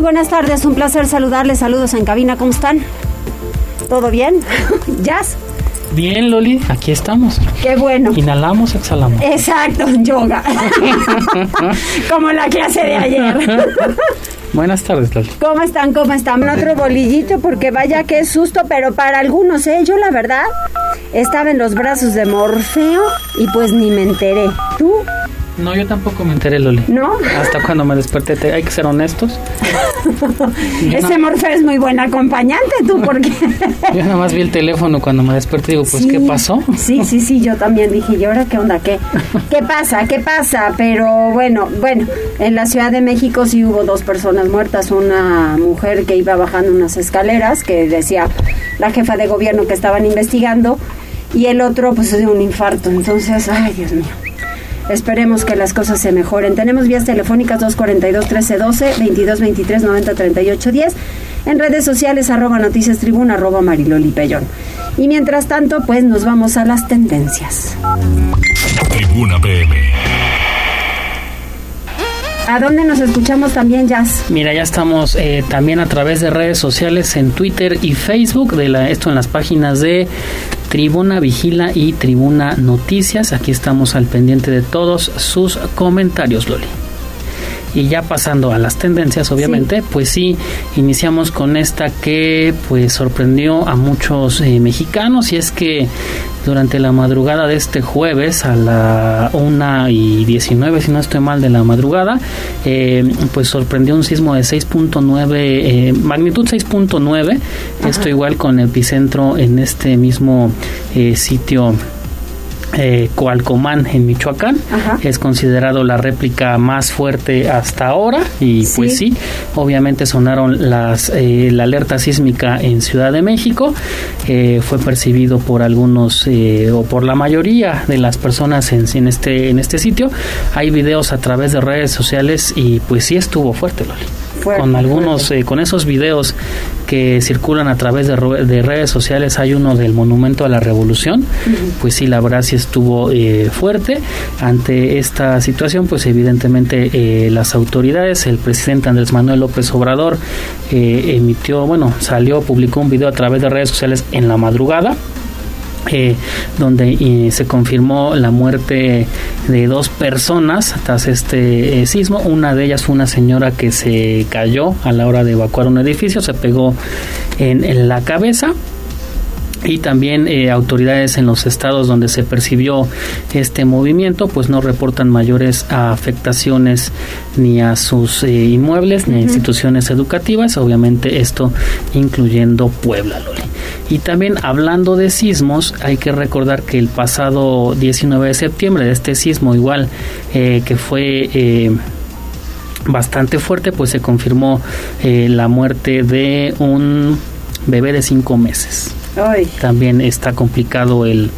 Buenas tardes, un placer saludarles, saludos en cabina, ¿cómo están? ¿Todo bien? ¿Jazz? Bien, Loli, aquí estamos. Qué bueno. Inhalamos, exhalamos. Exacto, yoga. Como la clase de ayer. Buenas tardes, Loli. ¿Cómo están? ¿Cómo están? Otro bolillito porque vaya que susto, pero para algunos, ¿eh? Yo la verdad estaba en los brazos de Morfeo y pues ni me enteré. ¿Tú? No, yo tampoco me enteré, Loli. ¿No? Hasta cuando me desperté, hay que ser honestos. Ese Morfeo es muy buen acompañante, tú, porque... yo nada más vi el teléfono cuando me desperté y digo, pues, ¿qué pasó? Sí, sí, sí, yo también dije, ¿y ahora qué onda? ¿Qué, ¿Qué pasa? ¿Qué pasa? Pero bueno, bueno, en la Ciudad de México sí hubo dos personas muertas. Una mujer que iba bajando unas escaleras, que decía la jefa de gobierno que estaban investigando, y el otro, pues, de un infarto. Entonces, ay, Dios mío. Esperemos que las cosas se mejoren. Tenemos vías telefónicas 242-1312, 2223-903810. En redes sociales, arroba noticias tribuna, arroba mariloli Y mientras tanto, pues nos vamos a las tendencias. Tribuna PM. ¿A dónde nos escuchamos también, Jazz? Mira, ya estamos eh, también a través de redes sociales en Twitter y Facebook, de la, esto en las páginas de Tribuna Vigila y Tribuna Noticias. Aquí estamos al pendiente de todos sus comentarios, Loli. Y ya pasando a las tendencias, obviamente, pues sí, iniciamos con esta que pues sorprendió a muchos eh, mexicanos y es que durante la madrugada de este jueves a la 1 y 19, si no estoy mal, de la madrugada, eh, pues sorprendió un sismo de 6.9, eh, magnitud 6.9, esto igual con epicentro en este mismo sitio eh, Coalcomán en Michoacán. Es considerado la réplica más fuerte hasta ahora y pues sí, obviamente sonaron las eh, la alerta sísmica en Ciudad de México. Eh, fue percibido por algunos eh, o por la mayoría de las personas en, en, este en este sitio. Hay videos a través de redes sociales y pues sí estuvo fuerte, Loli con algunos, eh, con esos videos que circulan a través de, redes sociales, hay uno del Monumento a la Revolución, pues sí, la verdad sí estuvo eh, fuerte. Ante esta situación, pues evidentemente eh, las autoridades, el presidente Andrés Manuel López Obrador emitió, bueno, salió, publicó un video a través de redes sociales en la madrugada eh, donde eh, se confirmó la muerte de dos personas tras este eh, sismo. Una de ellas fue una señora que se cayó a la hora de evacuar un edificio, se pegó en, la cabeza. Y también autoridades en los estados donde se percibió este movimiento pues no reportan mayores afectaciones ni a sus inmuebles ni a instituciones educativas obviamente esto incluyendo Puebla Loli y también hablando de sismos, hay que recordar que el pasado 19 de septiembre de este sismo igual eh, que fue... Eh, bastante fuerte, pues se confirmó eh, la muerte de un bebé de cinco meses. También está complicado el,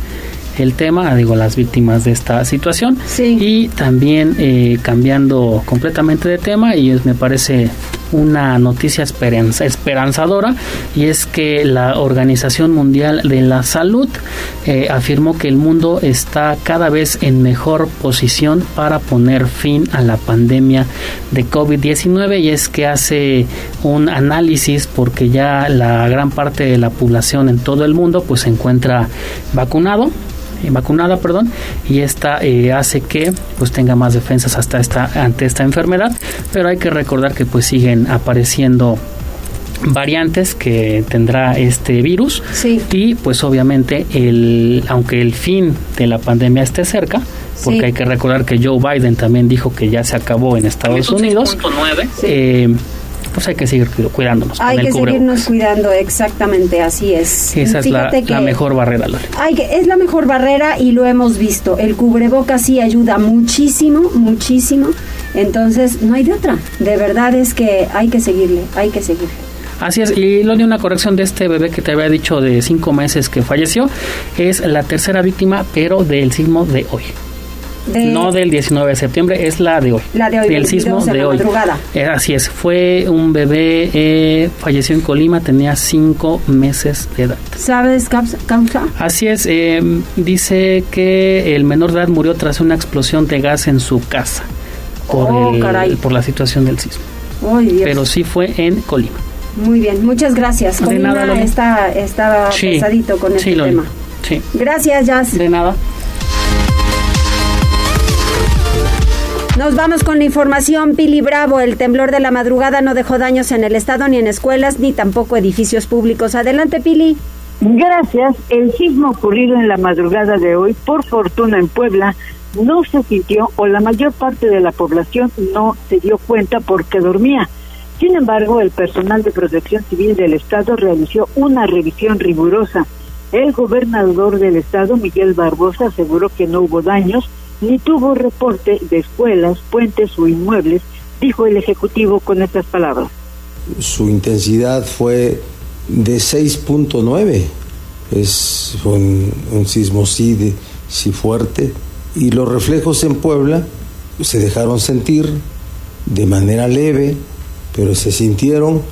el tema, digo, las víctimas de esta situación. Y también cambiando completamente de tema, y me parece una noticia esperanzadora y es que la Organización Mundial de la Salud eh, afirmó que el mundo está cada vez en mejor posición para poner fin a la pandemia de COVID-19 y es que hace un análisis porque ya la gran parte de la población en todo el mundo pues se encuentra vacunado eh, vacunada, perdón, y esta eh, hace que pues tenga más defensas hasta esta ante esta enfermedad, pero hay que recordar que pues siguen apareciendo variantes que tendrá este virus. Y pues obviamente el aunque el fin de la pandemia esté cerca porque hay que recordar que Joe Biden también dijo que ya se acabó en Estados Unidos pues hay que seguir cuidándonos. Hay que seguirnos cuidando, exactamente, así es. Esa es la, mejor barrera, Hay que, es la mejor barrera y lo hemos visto. El cubreboca sí ayuda muchísimo, muchísimo. Entonces, no hay de otra. De verdad es que hay que seguirle, hay que seguirle. Así es, y lo de una corrección de este bebé que te había dicho de cinco meses que falleció, es la tercera víctima, pero del sismo de hoy. No del 19 de septiembre, es la de hoy. La de hoy, del sismo de, hoy. Eh, así es, fue un bebé, eh, falleció en Colima, tenía cinco meses de edad. ¿Sabes causa? Así es, eh, dice que el menor de edad murió tras una explosión de gas en su casa por, oh, por la situación del sismo. Pero sí fue en Colima. Muy bien, muchas gracias. De nada, está, estaba pesadito con este tema. Sí. Gracias, Jazz. De nada. Nos vamos con la información. Pili Bravo, el temblor de la madrugada no dejó daños en el Estado, ni en escuelas, ni tampoco edificios públicos. Adelante, Pili. Gracias. El sismo ocurrido en la madrugada de hoy, por fortuna en Puebla, no se sintió o la mayor parte de la población no se dio cuenta porque dormía. Sin embargo, el personal de protección civil del Estado realizó una revisión rigurosa. El gobernador del Estado, Miguel Barbosa, aseguró que no hubo daños ni tuvo reporte de escuelas, puentes o inmuebles, dijo el Ejecutivo con estas palabras. Su intensidad fue de 6.9, es un, sismo sí, sí fuerte, y los reflejos en Puebla se dejaron sentir de manera leve, pero se sintieron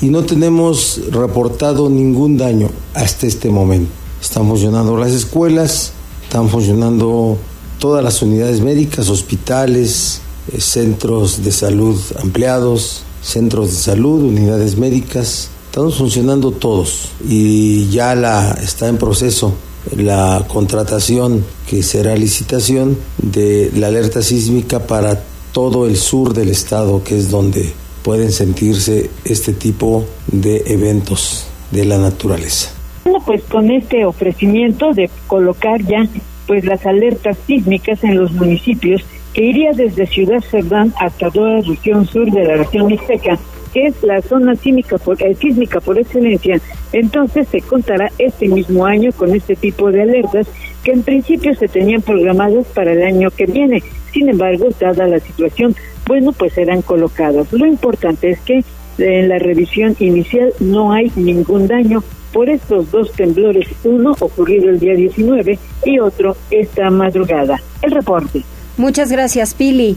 y no tenemos reportado ningún daño hasta este momento. Están funcionando las escuelas, están funcionando todas las unidades médicas, hospitales, eh, centros de salud ampliados, centros de salud, unidades médicas, estamos funcionando todos y ya la está en proceso la contratación que será licitación de la alerta sísmica para todo el sur del estado, que es donde pueden sentirse este tipo de eventos de la naturaleza. Bueno, pues con este ofrecimiento de colocar ya pues las alertas sísmicas en los municipios que iría desde Ciudad Cerdán hasta toda la región sur de la región mixteca, que es la zona sísmica por, eh, sísmica por excelencia, entonces se contará este mismo año con este tipo de alertas que en principio se tenían programadas para el año que viene. Sin embargo, dada la situación bueno, pues serán colocadas. Lo importante es que en la revisión inicial no hay ningún daño por estos dos temblores, uno ocurrido el día 19 y otro esta madrugada. El reporte. Muchas gracias, Pili.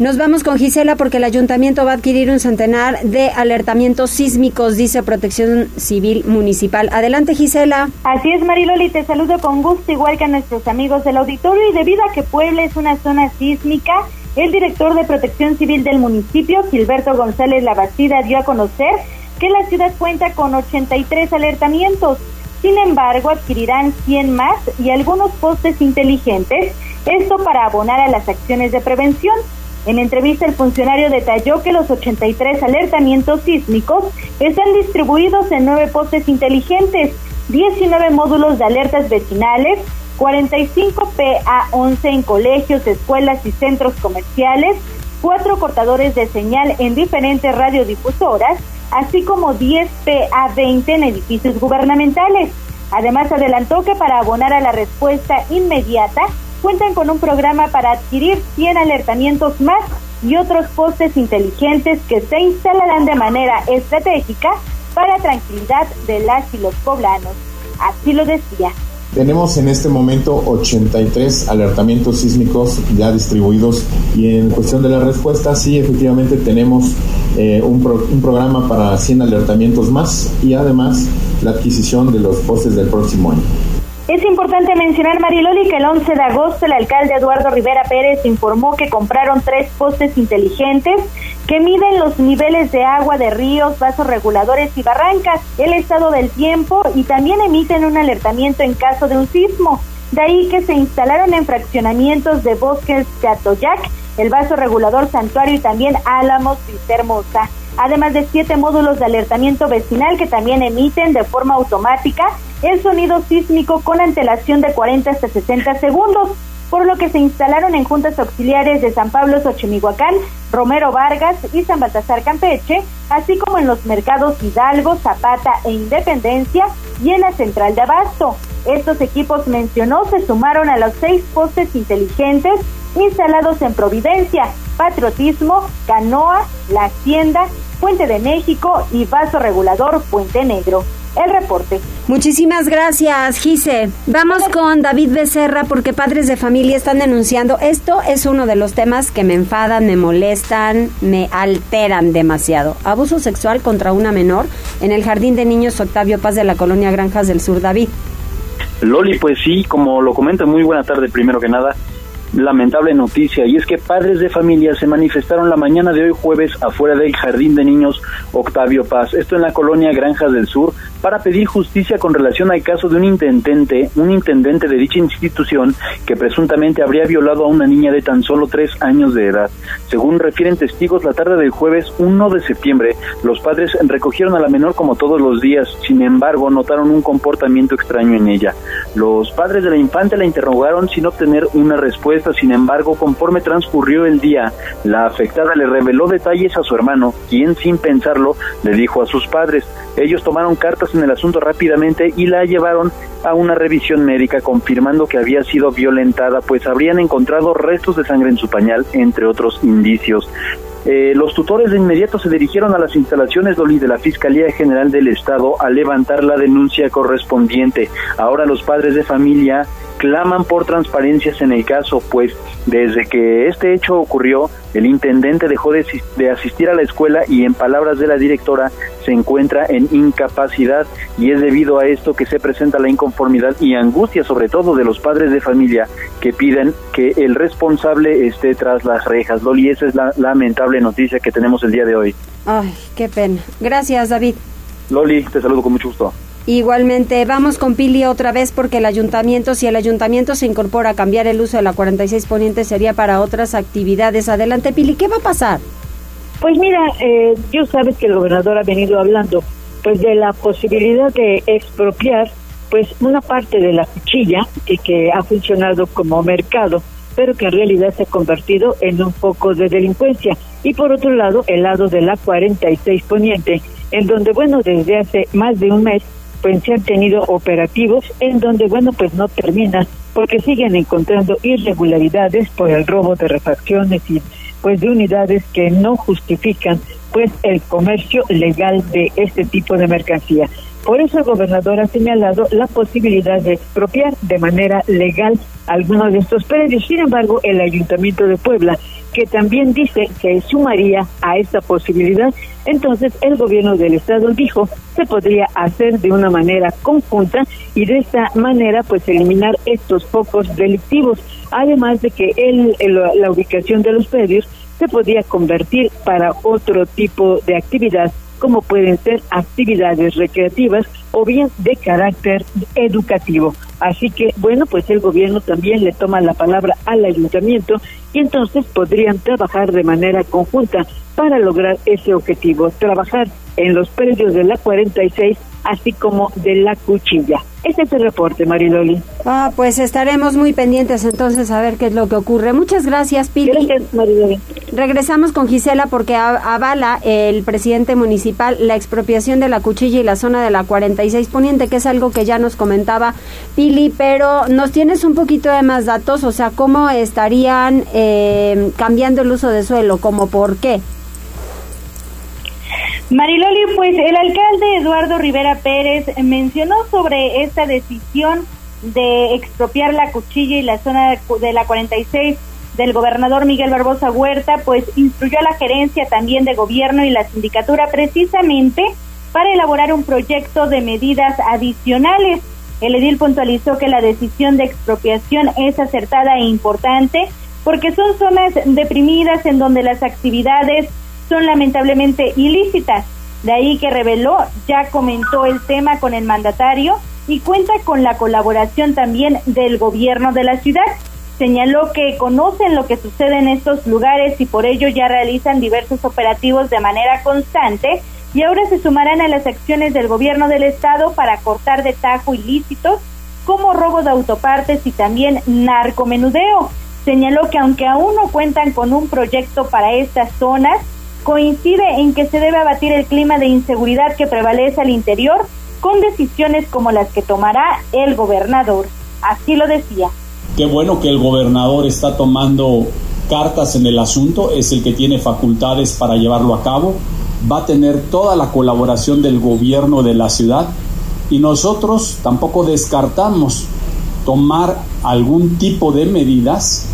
Nos vamos con Gisela porque el ayuntamiento va a adquirir un centenar de alertamientos sísmicos, dice Protección Civil Municipal. Adelante, Gisela. Así es, Mariloli, te saludo con gusto, igual que a nuestros amigos del auditorio. Y debido a que Puebla es una zona sísmica, el director de Protección Civil del municipio, Gilberto González Labastida, dio a conocer que la ciudad cuenta con 83 alertamientos. Sin embargo, adquirirán 100 más y algunos postes inteligentes, esto para abonar a las acciones de prevención. En entrevista, el funcionario detalló que los 83 alertamientos sísmicos están distribuidos en nueve postes inteligentes, 19 módulos de alertas vecinales, 45 PA11 en colegios, escuelas y centros comerciales, cuatro cortadores de señal en diferentes radiodifusoras, así como 10 PA20 en edificios gubernamentales. Además, adelantó que para abonar a la respuesta inmediata, cuentan con un programa para adquirir 100 alertamientos más y otros postes inteligentes que se instalarán de manera estratégica para tranquilidad de las y los poblanos. Así lo decía. Tenemos en este momento 83 alertamientos sísmicos ya distribuidos y en cuestión de la respuesta, sí, efectivamente tenemos eh, un, un programa para 100 alertamientos más y además la adquisición de los postes del próximo año. Es importante mencionar, Mariloli, que el 11 de agosto el alcalde Eduardo Rivera Pérez informó que compraron tres postes inteligentes que miden los niveles de agua de ríos, vasos reguladores y barrancas, el estado del tiempo y también emiten un alertamiento en caso de un sismo. De ahí que se instalaron en fraccionamientos de bosques de Atoyac, el vaso regulador Santuario y también Álamos y Hermosa además de siete módulos de alertamiento vecinal que también emiten de forma automática el sonido sísmico con antelación de 40 hasta 60 segundos. por lo que se instalaron en juntas auxiliares de San Pablo Xochimilhuacán, Romero Vargas y San Baltasar Campeche, así como en los mercados Hidalgo, Zapata e Independencia y en la central de Abasto. Estos equipos mencionó se sumaron a los seis postes inteligentes instalados en Providencia, Patriotismo, Canoa, La Hacienda, Puente de México y Vaso Regulador Puente Negro. El reporte. Muchísimas gracias, Gise. Vamos con David Becerra porque padres de familia están denunciando. Esto es uno de los temas que me enfadan, me molestan, me alteran demasiado. Abuso sexual contra una menor en el Jardín de Niños Octavio Paz de la colonia Granjas del Sur, David. Loli, pues sí, como lo comenta, muy buena tarde primero que nada lamentable noticia y es que padres de familia se manifestaron la mañana de hoy jueves afuera del Jardín de Niños Octavio Paz, esto en la colonia Granjas del Sur, para pedir justicia con relación al caso de un intendente, un intendente de dicha institución que presuntamente habría violado a una niña de tan solo tres años de edad. Según refieren testigos, la tarde del jueves 1 de septiembre, los padres recogieron a la menor como todos los días, sin embargo, notaron un comportamiento extraño en ella. Los padres de la infante la interrogaron sin obtener una respuesta sin embargo, conforme transcurrió el día, la afectada le reveló detalles a su hermano, quien sin pensarlo le dijo a sus padres. Ellos tomaron cartas en el asunto rápidamente y la llevaron a una revisión médica confirmando que había sido violentada, pues habrían encontrado restos de sangre en su pañal, entre otros indicios. Eh, los tutores de inmediato se dirigieron a las instalaciones de la Fiscalía General del Estado a levantar la denuncia correspondiente. Ahora los padres de familia claman por transparencias en el caso, pues desde que este hecho ocurrió, el intendente dejó de, asistir a la escuela y en palabras de la directora se encuentra en incapacidad y es debido a esto que se presenta la inconformidad y angustia sobre todo de los padres de familia que piden que el responsable esté tras las rejas. Loli, esa es la lamentable noticia que tenemos el día de hoy. Ay, qué pena. Gracias, David. Loli, te saludo con mucho gusto. Igualmente, vamos con Pili otra vez porque el ayuntamiento, si el ayuntamiento se incorpora a cambiar el uso de la 46 Poniente, sería para otras actividades. Adelante, Pili, ¿qué va a pasar? Pues mira, eh, yo sabes que el gobernador ha venido hablando pues de la posibilidad de expropiar pues una parte de la cuchilla que, que ha funcionado como mercado, pero que en realidad se ha convertido en un foco de delincuencia. Y por otro lado, el lado de la 46 Poniente, en donde, bueno, desde hace más de un mes pues se han tenido operativos en donde, bueno, pues no terminan porque siguen encontrando irregularidades por el robo de refacciones y pues de unidades que no justifican pues el comercio legal de este tipo de mercancía. Por eso el gobernador ha señalado la posibilidad de expropiar de manera legal algunos de estos predios. Sin embargo, el Ayuntamiento de Puebla, que también dice que sumaría a esta posibilidad, entonces el gobierno del estado dijo se podría hacer de una manera conjunta y de esta manera pues eliminar estos focos delictivos, además de que la ubicación de los predios se podía convertir para otro tipo de actividad como pueden ser actividades recreativas o bien de carácter educativo. Así que, bueno, pues el gobierno también le toma la palabra al ayuntamiento y entonces podrían trabajar de manera conjunta para lograr ese objetivo, trabajar en los predios de la 46 así como de la cuchilla. Este es el reporte, Mariloli. Ah, pues estaremos muy pendientes entonces a ver qué es lo que ocurre. Muchas gracias, Pili. Gracias, Mariloli. Regresamos con Gisela porque avala el presidente municipal la expropiación de la cuchilla y la zona de la 46 Poniente, que es algo que ya nos comentaba Pili, pero nos tienes un poquito de más datos, o sea, cómo estarían eh, cambiando el uso de suelo, como por qué. Mariloli, pues el alcalde Eduardo Rivera Pérez mencionó sobre esta decisión de expropiar la cuchilla y la zona de la 46 del gobernador Miguel Barbosa Huerta, pues instruyó a la gerencia también de gobierno y la sindicatura precisamente para elaborar un proyecto de medidas adicionales. El edil puntualizó que la decisión de expropiación es acertada e importante porque son zonas deprimidas en donde las actividades son lamentablemente ilícitas. De ahí que reveló, ya comentó el tema con el mandatario y cuenta con la colaboración también del gobierno de la ciudad. Señaló que conocen lo que sucede en estos lugares y por ello ya realizan diversos operativos de manera constante y ahora se sumarán a las acciones del gobierno del estado para cortar de tajo ilícitos como robo de autopartes y también narcomenudeo. Señaló que aunque aún no cuentan con un proyecto para estas zonas, coincide en que se debe abatir el clima de inseguridad que prevalece al interior con decisiones como las que tomará el gobernador. Así lo decía. Qué bueno que el gobernador está tomando cartas en el asunto, es el que tiene facultades para llevarlo a cabo, va a tener toda la colaboración del gobierno de la ciudad y nosotros tampoco descartamos tomar algún tipo de medidas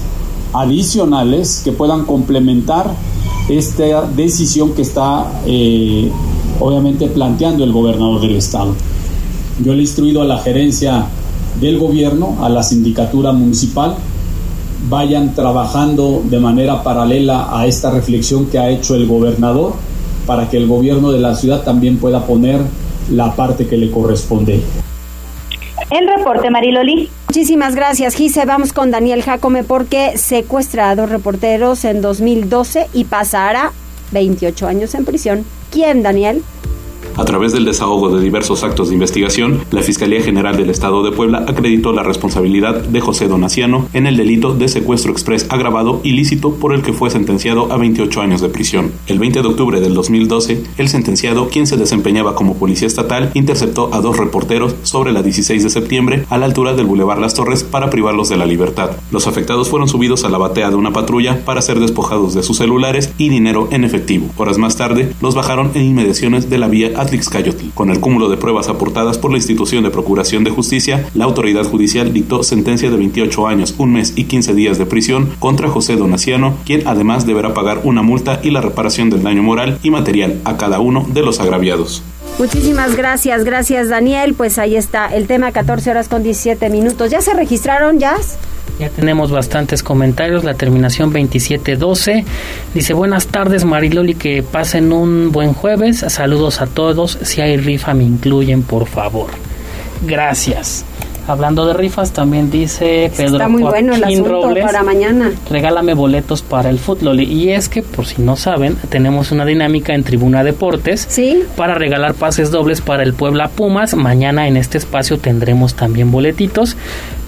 adicionales que puedan complementar esta decisión que está eh, obviamente planteando el gobernador del estado. Yo le he instruido a la gerencia del gobierno, a la sindicatura municipal, vayan trabajando de manera paralela a esta reflexión que ha hecho el gobernador para que el gobierno de la ciudad también pueda poner la parte que le corresponde. El reporte, Mariloli. Muchísimas gracias, Gise. Vamos con Daniel Jacome porque secuestra a dos reporteros en 2012 y pasará 28 años en prisión. ¿Quién, Daniel? A través del desahogo de diversos actos de investigación, la Fiscalía General del Estado de Puebla acreditó la responsabilidad de José Donaciano en el delito de secuestro express agravado ilícito por el que fue sentenciado a 28 años de prisión. El 20 de octubre del 2012, el sentenciado, quien se desempeñaba como policía estatal, interceptó a dos reporteros sobre la 16 de septiembre a la altura del Boulevard Las Torres para privarlos de la libertad. Los afectados fueron subidos a la batea de una patrulla para ser despojados de sus celulares y dinero en efectivo. Horas más tarde, los bajaron en inmediaciones de la vía con el cúmulo de pruebas aportadas por la institución de Procuración de Justicia, la autoridad judicial dictó sentencia de 28 años, un mes y 15 días de prisión contra José Donaciano, quien además deberá pagar una multa y la reparación del daño moral y material a cada uno de los agraviados. Muchísimas gracias, gracias Daniel. Pues ahí está el tema 14 horas con 17 minutos. ¿Ya se registraron, Jazz? Ya tenemos bastantes comentarios. La terminación 2712 dice: Buenas tardes, Mariloli. Que pasen un buen jueves. Saludos a todos. Si hay rifa, me incluyen, por favor. Gracias. Hablando de rifas, también dice Pedro Está muy bueno el asunto para mañana. Regálame boletos para el fútbol. Y es que, por si no saben, tenemos una dinámica en Tribuna Deportes ¿Sí? para regalar pases dobles para el Puebla Pumas. Mañana en este espacio tendremos también boletitos.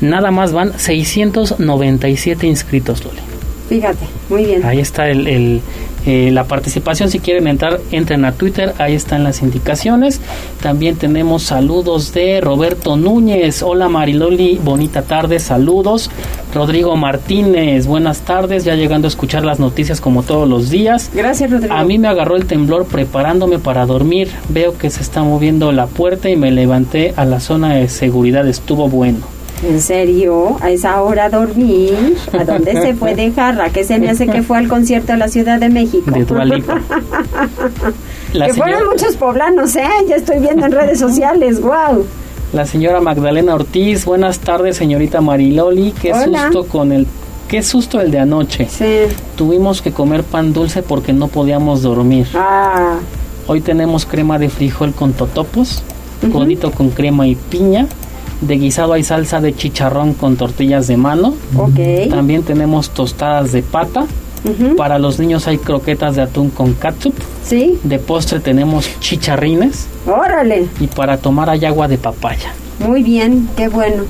Nada más van 697 inscritos, Loli. Fíjate, muy bien. Ahí está el, eh, la participación. Si quieren entrar, entren a Twitter, ahí están las indicaciones. También tenemos saludos de Roberto Núñez. Hola Mariloli, bonita tarde, saludos. Rodrigo Martínez, buenas tardes, ya llegando a escuchar las noticias como todos los días. Gracias Rodrigo. A mí me agarró el temblor preparándome para dormir. Veo que se está moviendo la puerta y me levanté a la zona de seguridad. Estuvo bueno. ¿En serio? ¿A esa hora dormir? ¿A dónde se fue de jarra? ¿Qué se me hace que fue al concierto de la Ciudad de México? De Dualipa. que fueron muchos poblanos, ¿eh? Ya estoy viendo en redes sociales, wow. La señora Magdalena Ortiz, buenas tardes, señorita Mariloli. Qué susto con el qué susto el de anoche. Sí. Tuvimos que comer pan dulce porque no podíamos dormir. Ah. Hoy tenemos crema de frijol con totopos, codito con crema y piña de guisado hay salsa de chicharrón con tortillas de mano. Ok. También tenemos tostadas de pata. Para los niños hay croquetas de atún con catsup. Sí. De postre tenemos chicharrines. Órale. Y para tomar hay agua de papaya. Muy bien, qué bueno.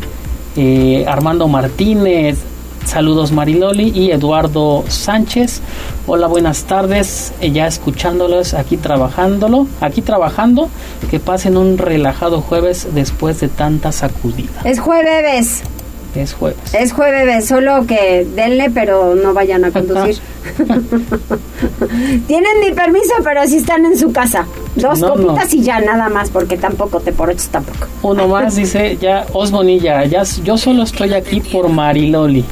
Eh, Armando Martínez, Saludos Mariloli y Eduardo Sánchez. Hola, buenas tardes. Eh, ya escuchándolos aquí trabajándolo, aquí trabajando. Que pasen un relajado jueves después de tanta sacudida. Es jueves. Es jueves. Es jueves, solo que denle, pero no vayan a conducir. Tienen mi permiso, pero si están en su casa. Dos copitas y ya, nada más, porque tampoco te poroches tampoco. Uno más dice, ya, Osbonilla, ya, yo solo estoy aquí por Mariloli.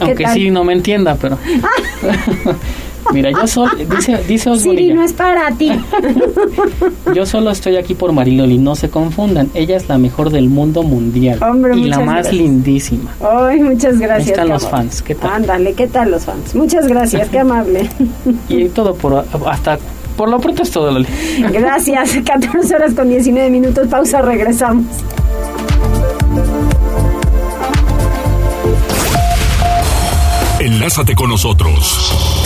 Aunque sí no me entienda, pero... Mira, yo solo, dice, dice Siri, no es para ti. yo solo estoy aquí por Mariloli, no se confundan. Ella es la mejor del mundo mundial. Hombre, y la más lindísima. Ay, muchas gracias. Ahí están los fans, ¿qué tal? Ándale, ¿qué tal los fans? Muchas gracias, qué amable. y todo por, hasta por lo pronto es todo, Loli. Gracias, 14 horas con 19 minutos, pausa, regresamos. Enlázate con nosotros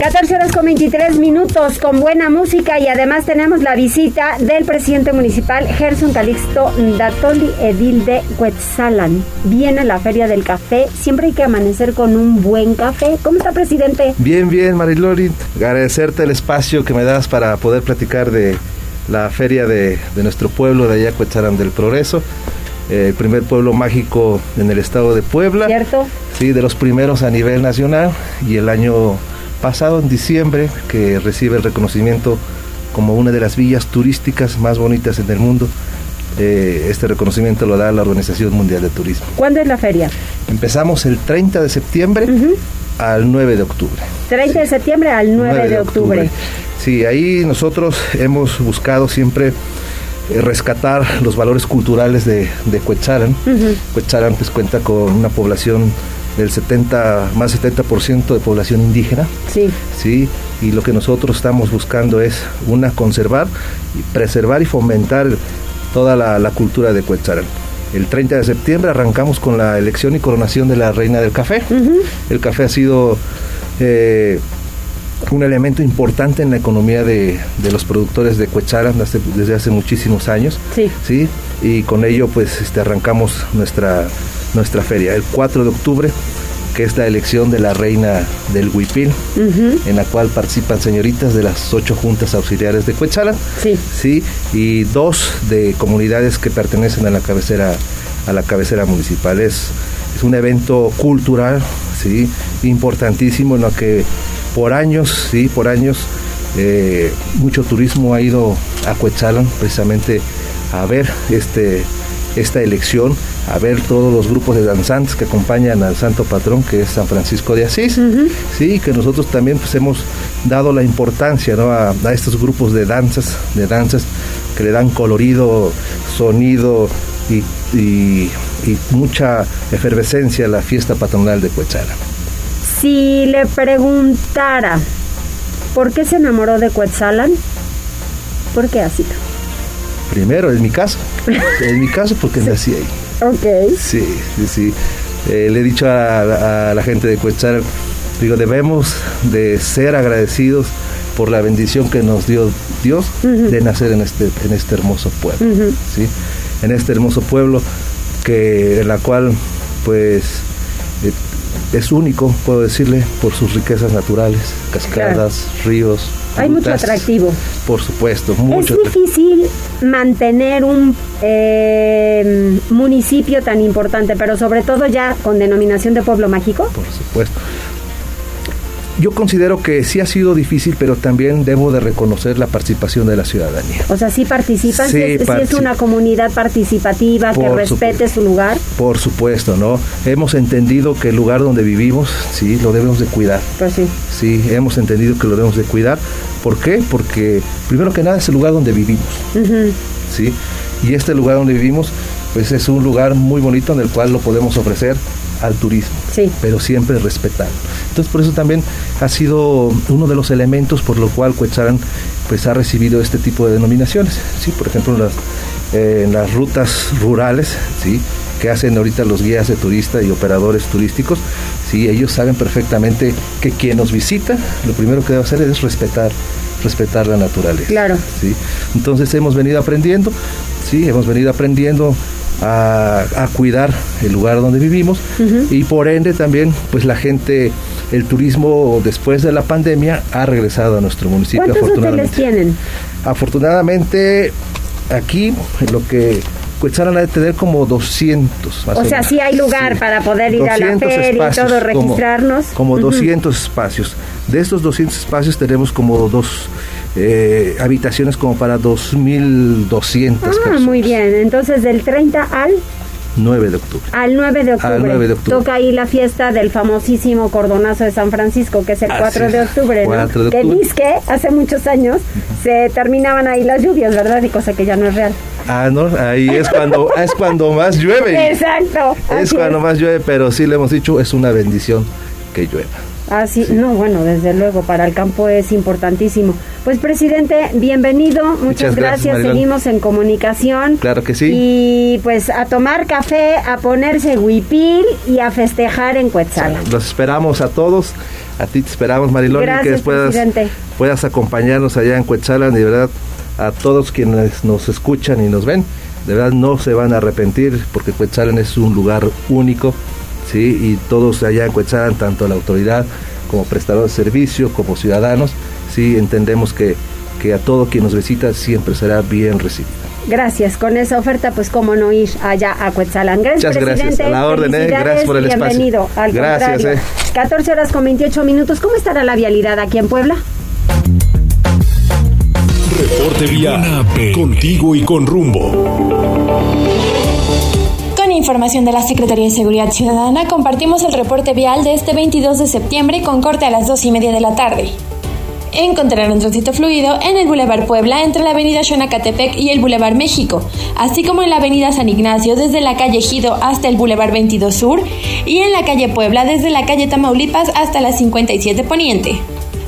14 horas con 23 minutos con buena música y además tenemos la visita del presidente municipal Gerson Calixto Datoli Edil de Cuetzalan. Viene la Feria del Café, siempre hay que amanecer con un buen café. ¿Cómo está, presidente? Bien, bien, Marilori. Agradecerte el espacio que me das para poder platicar de la feria de, nuestro pueblo de allá, Cuetzalan del Progreso. Eh, el primer pueblo mágico en el estado de Puebla. ¿Cierto? Sí, de los primeros a nivel nacional y el año pasado en diciembre que recibe el reconocimiento como una de las villas turísticas más bonitas en el mundo. Eh, este reconocimiento lo da la Organización Mundial de Turismo. ¿Cuándo es la feria? Empezamos el 30 de septiembre al 9 de octubre. 30 de septiembre al 9, de, octubre. Sí, ahí nosotros hemos buscado siempre eh, rescatar los valores culturales de, de Cuetzalan. pues cuenta con una población del 70, más 70% de población indígena. Sí. Sí, y lo que nosotros estamos buscando es una conservar, preservar y fomentar toda la, cultura de Cuetzalan. El 30 de septiembre arrancamos con la elección y coronación de la reina del café. El café ha sido eh, un elemento importante en la economía de, los productores de Cuetzalan desde, hace muchísimos años. Sí. sí. Y con ello pues este, arrancamos nuestra nuestra feria, el 4 de octubre, que es la elección de la reina del Huipil, en la cual participan señoritas de las ocho juntas auxiliares de Cuetzalan, sí. sí, y dos de comunidades que pertenecen a la cabecera, a la cabecera municipal. Es, es un evento cultural, sí, importantísimo en lo que por años, sí, por años, eh, mucho turismo ha ido a Cuetzalan precisamente a ver este esta elección a ver todos los grupos de danzantes que acompañan al santo patrón que es San Francisco de Asís, sí, que nosotros también pues hemos dado la importancia a, estos grupos de danzas, de danzas que le dan colorido, sonido y, mucha efervescencia a la fiesta patronal de Cuetzalan. Si le preguntara, ¿por qué se enamoró de Cuetzalan? ¿Por qué así? Primero, en mi caso. En mi caso, porque nací ahí. Ok. Sí, sí, sí. Eh, le he dicho a, la gente de Cuechar, digo, debemos de ser agradecidos por la bendición que nos dio Dios de nacer en este, en este hermoso pueblo. ¿sí? En este hermoso pueblo que, en la cual, pues, eh, es único, puedo decirle, por sus riquezas naturales, cascadas, ríos, hay mucho atractivo. Por supuesto, mucho. Es difícil mantener un eh, municipio tan importante, pero sobre todo ya con denominación de pueblo mágico. Por supuesto. Yo considero que sí ha sido difícil, pero también debo de reconocer la participación de la ciudadanía. O sea, sí participan, sí, es una comunidad participativa que respete su lugar. Por supuesto, ¿no? Hemos entendido que el lugar donde vivimos, sí, lo debemos de cuidar. Pues sí. Sí, hemos entendido que lo debemos de cuidar. ¿Por qué? Porque primero que nada es el lugar donde vivimos. Sí. Y este lugar donde vivimos, pues es un lugar muy bonito en el cual lo podemos ofrecer al turismo, sí. pero siempre respetando. Entonces por eso también ha sido uno de los elementos por lo cual Cuetzalan pues ha recibido este tipo de denominaciones. Sí, por ejemplo en las, eh, en las rutas rurales, sí, que hacen ahorita los guías de turista y operadores turísticos, sí, ellos saben perfectamente que quien nos visita, lo primero que debe hacer es respetar respetar la naturaleza. Claro. ¿sí? Entonces hemos venido aprendiendo, sí, hemos venido aprendiendo a, cuidar el lugar donde vivimos y por ende también pues la gente el turismo después de la pandemia ha regresado a nuestro municipio ¿Cuántos afortunadamente. tienen? Afortunadamente aquí lo que Cuetzalan a tener como 200. o sea, sí hay lugar para poder ir a la feria y todo, registrarnos. Como, 200 espacios. De estos 200 espacios tenemos como dos eh, habitaciones como para 2.200 ah, muy bien. Entonces, del 30 al... 9 de octubre. Al 9 de octubre. Al 9 de octubre. Toca ahí la fiesta del famosísimo cordonazo de San Francisco, que es el 4 de octubre, ¿no? Que dice que hace muchos años se terminaban ahí las lluvias, ¿verdad? Y cosa que ya no es real. Ah, no, ahí es cuando es cuando más llueve. Exacto. Es cuando más llueve, pero sí le hemos dicho, es una bendición que llueva. Así, no, bueno, desde luego, para el campo es importantísimo. Pues, presidente, bienvenido, muchas, gracias, seguimos en comunicación. Claro que sí. Y pues a tomar café, a ponerse huipil y a festejar en Cuetzal. Los esperamos a todos, a ti te esperamos, Marilón, que puedas, puedas acompañarnos allá en Cuetzalan, de verdad, a todos quienes nos escuchan y nos ven, de verdad no se van a arrepentir, porque Cuetzalan es un lugar único, ¿sí? y todos allá en Cuetzalan, tanto la autoridad como prestador de servicio, como ciudadanos, sí entendemos que, que a todo quien nos visita siempre será bien recibido. Gracias. Con esa oferta, pues cómo no ir allá a Cuetzalán. Gracias, Muchas gracias. A la orden, eh. Gracias por el bienvenido. espacio. Al gracias, eh. 14 horas con 28 minutos. ¿Cómo estará la vialidad aquí en Puebla? Reporte Vial. Contigo y con rumbo información de la Secretaría de Seguridad Ciudadana, compartimos el reporte vial de este 22 de septiembre con corte a las 2 y media de la tarde. Encontraron tránsito fluido en el Boulevard Puebla entre la avenida Xonacatepec y el Boulevard México, así como en la avenida San Ignacio desde la calle Gido hasta el Boulevard 22 Sur y en la calle Puebla desde la calle Tamaulipas hasta la 57 Poniente.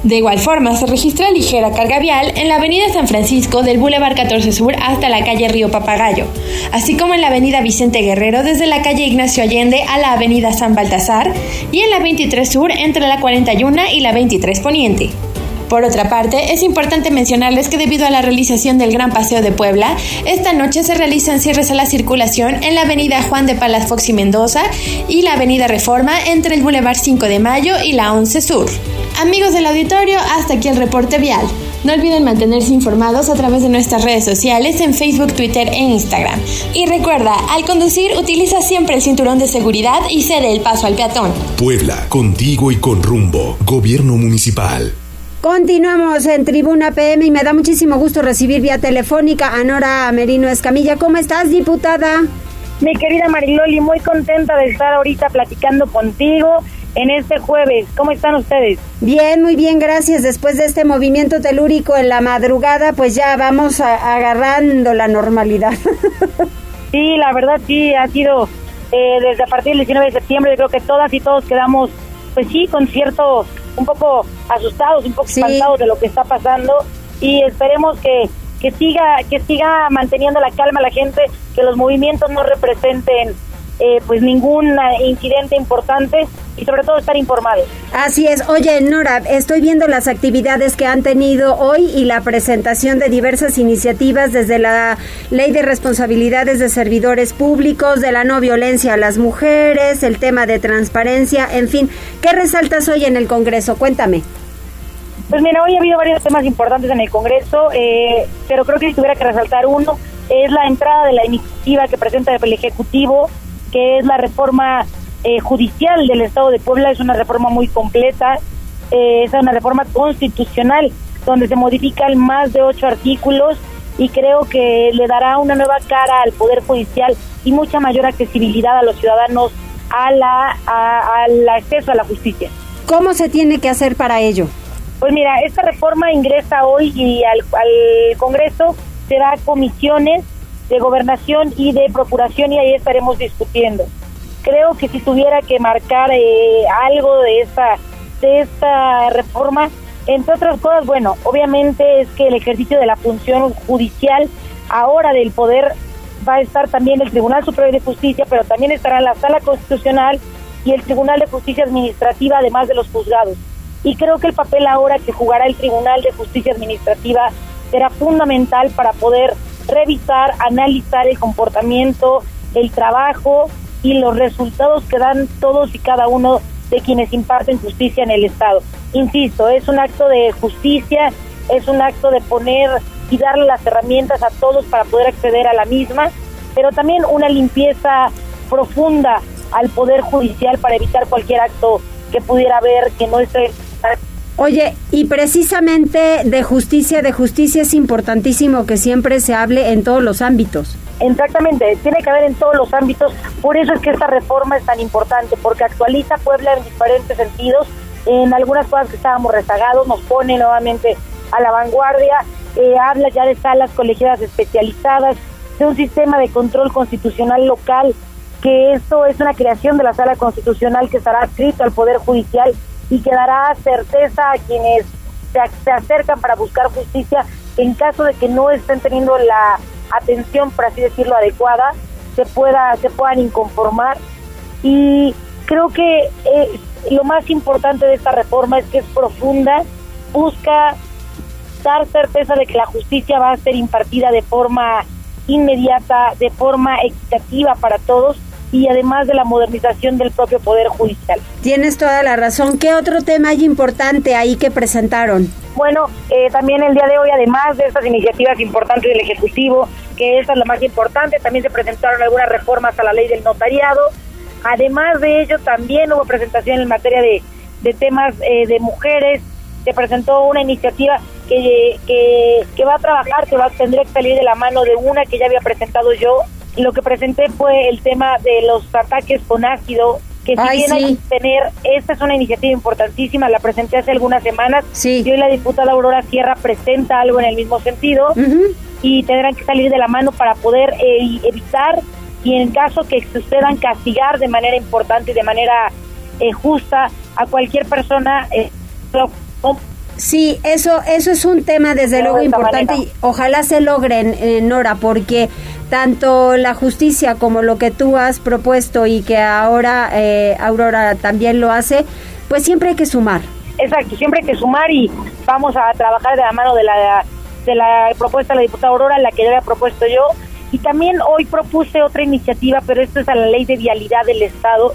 De igual forma, se registra ligera carga vial en la avenida San Francisco del Boulevard 14 Sur hasta la calle Río Papagayo, así como en la avenida Vicente Guerrero desde la calle Ignacio Allende a la avenida San Baltasar y en la 23 Sur entre la 41 y la 23 Poniente. Por otra parte, es importante mencionarles que debido a la realización del Gran Paseo de Puebla, esta noche se realizan cierres a la circulación en la avenida Juan de Palas Fox y Mendoza y la avenida Reforma entre el Boulevard 5 de Mayo y la 11 Sur. Amigos del auditorio, hasta aquí el reporte vial. No olviden mantenerse informados a través de nuestras redes sociales en Facebook, Twitter e Instagram. Y recuerda, al conducir utiliza siempre el cinturón de seguridad y cede el paso al peatón. Puebla, contigo y con rumbo. Gobierno Municipal. Continuamos en Tribuna PM y me da muchísimo gusto recibir vía telefónica a Nora Merino Escamilla. ¿Cómo estás, diputada? Mi querida Mariloli, muy contenta de estar ahorita platicando contigo en este jueves. ¿Cómo están ustedes? Bien, muy bien, gracias. Después de este movimiento telúrico en la madrugada, pues ya vamos agarrando la normalidad. sí, la verdad sí, ha sido eh, desde a partir del 19 de septiembre, yo creo que todas y todos quedamos, pues sí, con cierto, un poco asustados, un poco espantados de lo que está pasando y esperemos que que siga que siga manteniendo la calma la gente, que los movimientos no representen eh, pues ningún incidente importante y sobre todo estar informados. Así es. Oye, Nora, estoy viendo las actividades que han tenido hoy y la presentación de diversas iniciativas desde la Ley de Responsabilidades de Servidores Públicos, de la no violencia a las mujeres, el tema de transparencia, en fin. ¿Qué resaltas hoy en el Congreso? Cuéntame. Pues mira, hoy ha habido varios temas importantes en el Congreso, eh, pero creo que si tuviera que resaltar uno, es la entrada de la iniciativa que presenta el Ejecutivo que es la reforma eh, judicial del Estado de Puebla. Es una reforma muy completa, eh, es una reforma constitucional donde se modifican más de ocho artículos y creo que le dará una nueva cara al Poder Judicial y mucha mayor accesibilidad a los ciudadanos a la, al acceso a la justicia. ¿Cómo se tiene que hacer para ello? Pues mira, esta reforma ingresa hoy y al, al Congreso se da comisiones de gobernación y de procuración y ahí estaremos discutiendo. Creo que si tuviera que marcar eh, algo de esta, de esta reforma, entre otras cosas, bueno, obviamente es que el ejercicio de la función judicial ahora del poder va a estar también el Tribunal Superior de Justicia, pero también estará la Sala Constitucional y el Tribunal de Justicia Administrativa, además de los juzgados. Y creo que el papel ahora que jugará el Tribunal de Justicia Administrativa será fundamental para poder revisar, analizar el comportamiento, el trabajo y los resultados que dan todos y cada uno de quienes imparten justicia en el Estado. Insisto, es un acto de justicia, es un acto de poner y darle las herramientas a todos para poder acceder a la misma, pero también una limpieza profunda al Poder Judicial para evitar cualquier acto que pudiera haber que no esté Oye, y precisamente de justicia, de justicia es importantísimo que siempre se hable en todos los ámbitos. Exactamente, tiene que haber en todos los ámbitos, por eso es que esta reforma es tan importante, porque actualiza Puebla en diferentes sentidos, en algunas cosas que estábamos rezagados, nos pone nuevamente a la vanguardia, eh, habla ya de salas colegiadas especializadas, de un sistema de control constitucional local, que esto es una creación de la sala constitucional que estará adscrito al Poder Judicial y que dará certeza a quienes se, acercan para buscar justicia en caso de que no estén teniendo la atención, por así decirlo, adecuada, se pueda se puedan inconformar. Y creo que eh, lo más importante de esta reforma es que es profunda, busca dar certeza de que la justicia va a ser impartida de forma inmediata, de forma equitativa para todos y además de la modernización del propio Poder Judicial. Tienes toda la razón. ¿Qué otro tema hay importante ahí que presentaron? Bueno, eh, también el día de hoy, además de estas iniciativas importantes del Ejecutivo, que esa es la más importante, también se presentaron algunas reformas a la ley del notariado. Además de ello, también hubo presentación en materia de, de temas eh, de mujeres. Se presentó una iniciativa que, que, que va a trabajar, que va a tendría que salir de la mano de una que ya había presentado yo, lo que presenté fue el tema de los ataques con ácido, que si bien hay que tener, esta es una iniciativa importantísima, la presenté hace algunas semanas, y hoy la diputada Aurora Sierra presenta algo en el mismo sentido, y tendrán que salir de la mano para poder eh, evitar, y en caso que sucedan, castigar de manera importante y de manera eh, justa a cualquier persona. Eh, Sí, eso, eso es un tema desde luego importante y ojalá se logren, eh, Nora, porque tanto la justicia como lo que tú has propuesto y que ahora eh, Aurora también lo hace, pues siempre hay que sumar. Exacto, siempre hay que sumar y vamos a trabajar de la mano de la, de la propuesta de la diputada Aurora, la que ya había propuesto yo. Y también hoy propuse otra iniciativa, pero esto es a la ley de vialidad del Estado,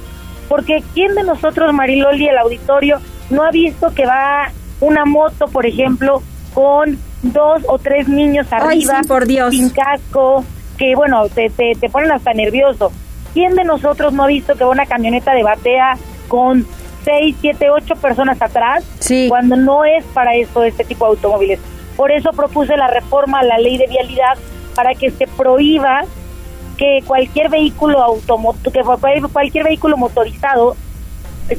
porque ¿quién de nosotros, Mariloli, el auditorio, no ha visto que va una moto, por ejemplo, con dos o tres niños arriba, por Dios. sin casco, que bueno, te, te, te, ponen hasta nervioso. ¿Quién de nosotros no ha visto que va una camioneta de batea con seis, siete, ocho personas atrás? Sí. Cuando no es para eso este tipo de automóviles. Por eso propuse la reforma a la ley de vialidad para que se prohíba que cualquier vehículo automoto, que cualquier vehículo motorizado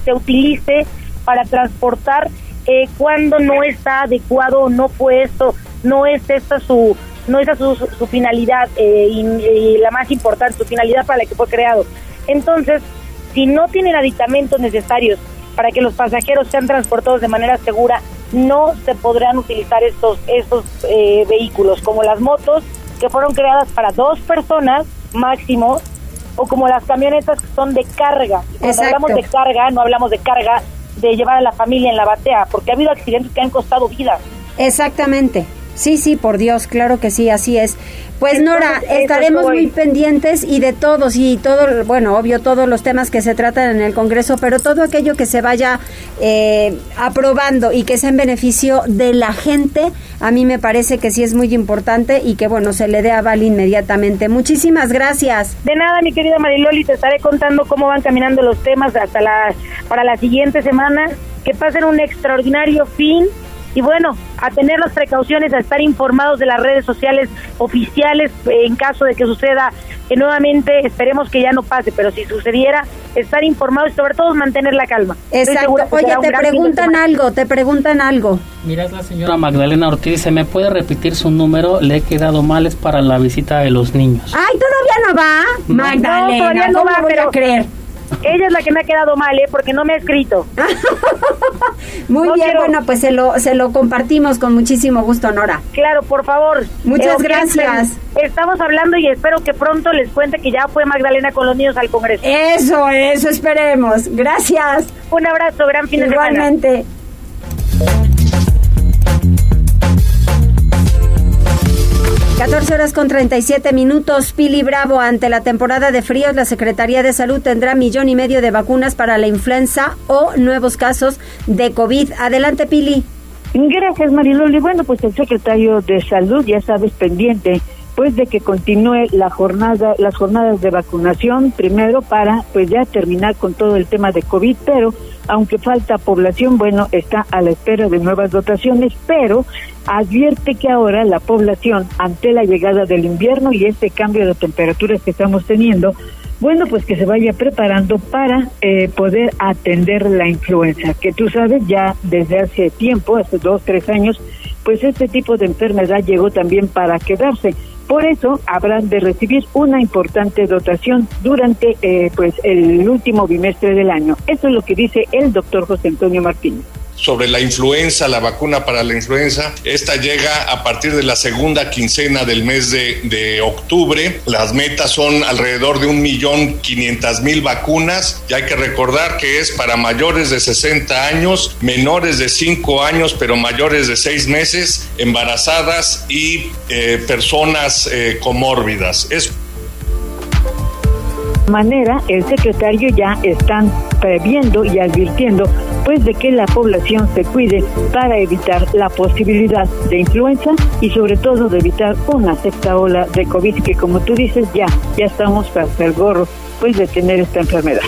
se utilice para transportar eh, cuando no está adecuado, no puesto, no es esta su no es su, su, finalidad eh, y, y, la más importante, su finalidad para la que fue creado. Entonces, si no tienen aditamentos necesarios para que los pasajeros sean transportados de manera segura, no se podrán utilizar estos, estos eh, vehículos, como las motos que fueron creadas para dos personas máximo, o como las camionetas que son de carga. Cuando hablamos de carga, no hablamos de carga de llevar a la familia en la batea, porque ha habido accidentes que han costado vidas. Exactamente. Sí, sí, por Dios, claro que sí, así es. Pues Nora, estaremos muy pendientes y de todos y todo, bueno, obvio, todos los temas que se tratan en el Congreso, pero todo aquello que se vaya eh, aprobando y que sea en beneficio de la gente, a mí me parece que sí es muy importante y que, bueno, se le dé aval inmediatamente. Muchísimas gracias. De nada, mi querida Mariloli, te estaré contando cómo van caminando los temas hasta la, para la siguiente semana. Que pasen un extraordinario fin y bueno, a tener las precauciones, a estar informados de las redes sociales oficiales en caso de que suceda que nuevamente esperemos que ya no pase, pero si sucediera, estar informados y sobre todo mantener la calma. Exacto. Oye, te preguntan algo, te preguntan algo. Mira, es la señora Magdalena Ortiz, ¿se me puede repetir su número? Le he quedado mal, es para la visita de los niños. Ay, ¿todavía no va? No, Magdalena, todavía no ¿cómo va, voy pero- a creer? Ella es la que me ha quedado mal, ¿eh? Porque no me ha escrito. Muy No bien, quiero- bueno, pues se lo, se lo compartimos con muchísimo gusto, Nora. Claro, por favor. Muchas Eh, gracias. Estamos hablando y espero que pronto les cuente que ya fue Magdalena con los niños al Congreso. Eso, eso esperemos. Gracias. Un abrazo, gran fin de semana. Igualmente. 14 horas con 37 minutos. Pili Bravo, ante la temporada de fríos, la Secretaría de Salud tendrá millón y medio de vacunas para la influenza o nuevos casos de COVID. Adelante, Pili. Gracias, Mariloli. Bueno, pues el secretario de Salud, ya sabes, pendiente, pues de que continúe la jornada, las jornadas de vacunación, primero para, pues ya terminar con todo el tema de COVID, pero aunque falta población, bueno, está a la espera de nuevas dotaciones, pero advierte que ahora la población, ante la llegada del invierno y este cambio de temperaturas que estamos teniendo, bueno, pues que se vaya preparando para eh, poder atender la influenza, que tú sabes ya desde hace tiempo, hace dos, tres años, pues este tipo de enfermedad llegó también para quedarse. Por eso habrán de recibir una importante dotación durante eh, pues el último bimestre del año. Eso es lo que dice el doctor José Antonio Martínez sobre la influenza, la vacuna para la influenza. Esta llega a partir de la segunda quincena del mes de, octubre. Las metas son alrededor de un millón quinientas mil vacunas y hay que recordar que es para mayores de 60 años, menores de 5 años, pero mayores de 6 meses, embarazadas y eh, personas eh, comórbidas. Manera el secretario ya están previendo y advirtiendo pues de que la población se cuide para evitar la posibilidad de influenza y sobre todo de evitar una sexta ola de COVID que como tú dices ya ya estamos hasta el gorro pues de tener esta enfermedad.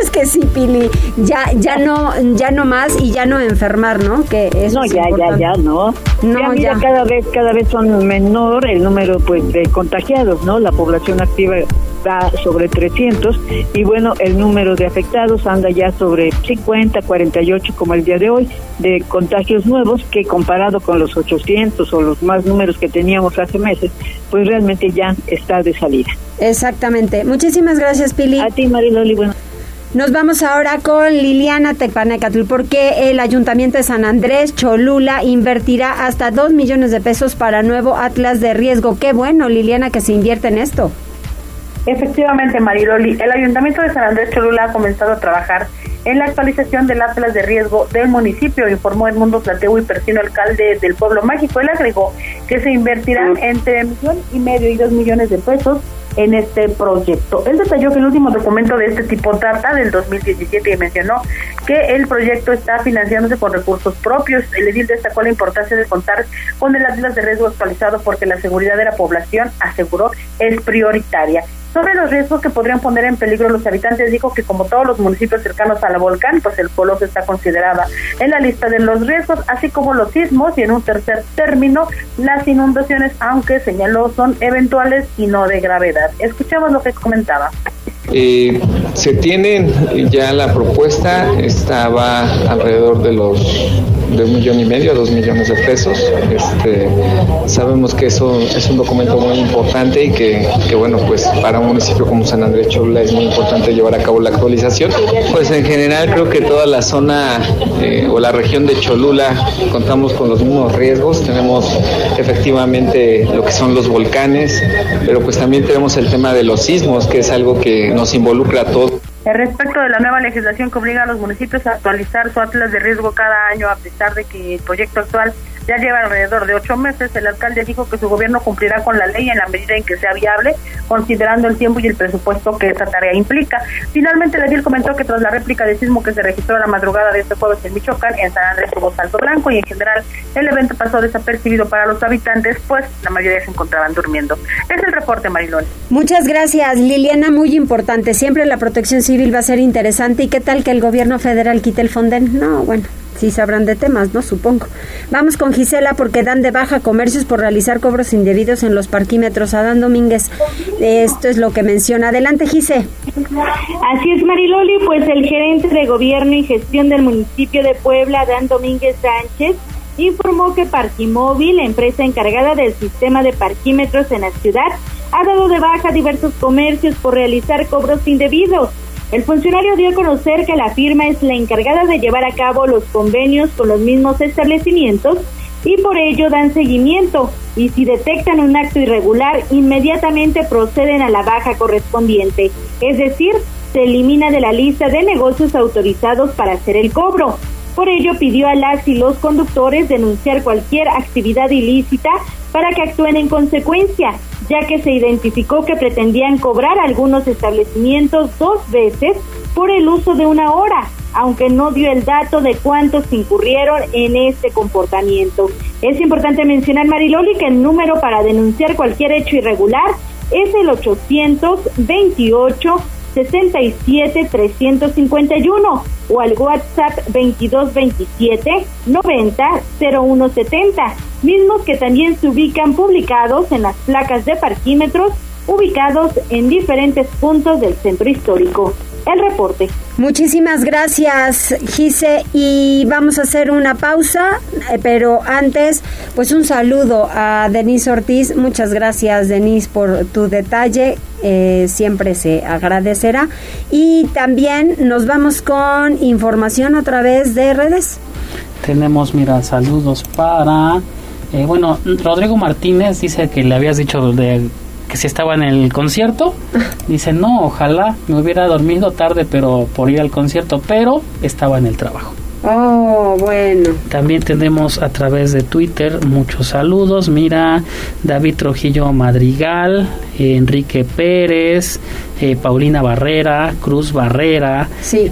Es que sí, Pili, ya, ya no, ya no más y ya no enfermar, ¿no? Que eso no, ya, ya, ya, no. No, ya, cada vez, cada vez son menor el número, pues, de contagiados, ¿no? La población activa está sobre 300 y bueno, el número de afectados anda ya sobre 50, 48 como el día de hoy de contagios nuevos que comparado con los 800 o los más números que teníamos hace meses, pues realmente ya está de salida. Exactamente. Muchísimas gracias, Pili. A ti, Mariloli. Bueno. Nos vamos ahora con Liliana Tecpanecatl, porque el Ayuntamiento de San Andrés Cholula invertirá hasta 2 millones de pesos para nuevo Atlas de riesgo. Qué bueno, Liliana, que se invierte en esto. Efectivamente, Mariloli, el Ayuntamiento de San Andrés Cholula ha comenzado a trabajar en la actualización del Atlas de riesgo del municipio, informó Edmundo Plateo y Persino, alcalde del Pueblo Mágico. Él agregó que se invertirán entre millón y medio y dos millones de pesos en este proyecto. Él detalló que el último documento de este tipo trata del 2017 y mencionó que el proyecto está financiándose con recursos propios. El edil destacó la importancia de contar con el atlas de riesgo actualizado porque la seguridad de la población, aseguró, es prioritaria. Sobre los riesgos que podrían poner en peligro los habitantes, dijo que como todos los municipios cercanos a la volcán, pues el Coloso está considerada en la lista de los riesgos, así como los sismos y en un tercer término, las inundaciones, aunque señaló son eventuales y no de gravedad. Escuchamos lo que comentaba. Eh, se tiene ya la propuesta, estaba alrededor de los de un millón y medio a dos millones de pesos. Este, sabemos que eso es un documento muy importante y que, bueno, pues para un municipio como San Andrés Cholula es muy importante llevar a cabo la actualización. Pues en general creo que toda la zona eh, o la región de Cholula contamos con los mismos riesgos. Tenemos efectivamente lo que son los volcanes, pero pues también tenemos el tema de los sismos, que es algo que nos involucra a todos. Respecto de la nueva legislación que obliga a los municipios a actualizar su atlas de riesgo cada año, a pesar de que el proyecto actual ya lleva alrededor de ocho meses. El alcalde dijo que su gobierno cumplirá con la ley en la medida en que sea viable, considerando el tiempo y el presupuesto que esta tarea implica. Finalmente, el edil comentó que tras la réplica de sismo que se registró la madrugada de este jueves en Michoacán, en San Andrés hubo salto blanco y en general el evento pasó desapercibido para los habitantes, pues la mayoría se encontraban durmiendo. Es el reporte, Marilón. Muchas gracias, Liliana. Muy importante. Siempre la protección civil va a ser interesante. ¿Y qué tal que el gobierno federal quite el Fonden? No, bueno sí sabrán de temas, ¿no? Supongo. Vamos con Gisela porque dan de baja comercios por realizar cobros indebidos en los parquímetros. Adán Domínguez, esto es lo que menciona. Adelante, Gise. Así es, Mariloli, pues el gerente de gobierno y gestión del municipio de Puebla, Adán Domínguez Sánchez, informó que Parquimóvil, empresa encargada del sistema de parquímetros en la ciudad, ha dado de baja diversos comercios por realizar cobros indebidos. El funcionario dio a conocer que la firma es la encargada de llevar a cabo los convenios con los mismos establecimientos y por ello dan seguimiento y si detectan un acto irregular inmediatamente proceden a la baja correspondiente, es decir, se elimina de la lista de negocios autorizados para hacer el cobro. Por ello pidió a las y los conductores denunciar cualquier actividad ilícita para que actúen en consecuencia, ya que se identificó que pretendían cobrar algunos establecimientos dos veces por el uso de una hora, aunque no dio el dato de cuántos incurrieron en este comportamiento. Es importante mencionar, Mariloli, que el número para denunciar cualquier hecho irregular es el 828 67 351 o al WhatsApp 2227 90 0170, mismos que también se ubican publicados en las placas de parquímetros ubicados en diferentes puntos del centro histórico. El reporte. Muchísimas gracias, Gise. Y vamos a hacer una pausa, eh, pero antes, pues un saludo a Denise Ortiz. Muchas gracias, Denise, por tu detalle. Eh, siempre se agradecerá. Y también nos vamos con información a través de redes. Tenemos, mira, saludos para... Eh, bueno, Rodrigo Martínez dice que le habías dicho de que si estaba en el concierto. Dice, no, ojalá me hubiera dormido tarde pero por ir al concierto, pero estaba en el trabajo. Oh, bueno. También tenemos a través de Twitter muchos saludos. Mira, David Trujillo Madrigal, Enrique Pérez, eh, Paulina Barrera, Cruz Barrera,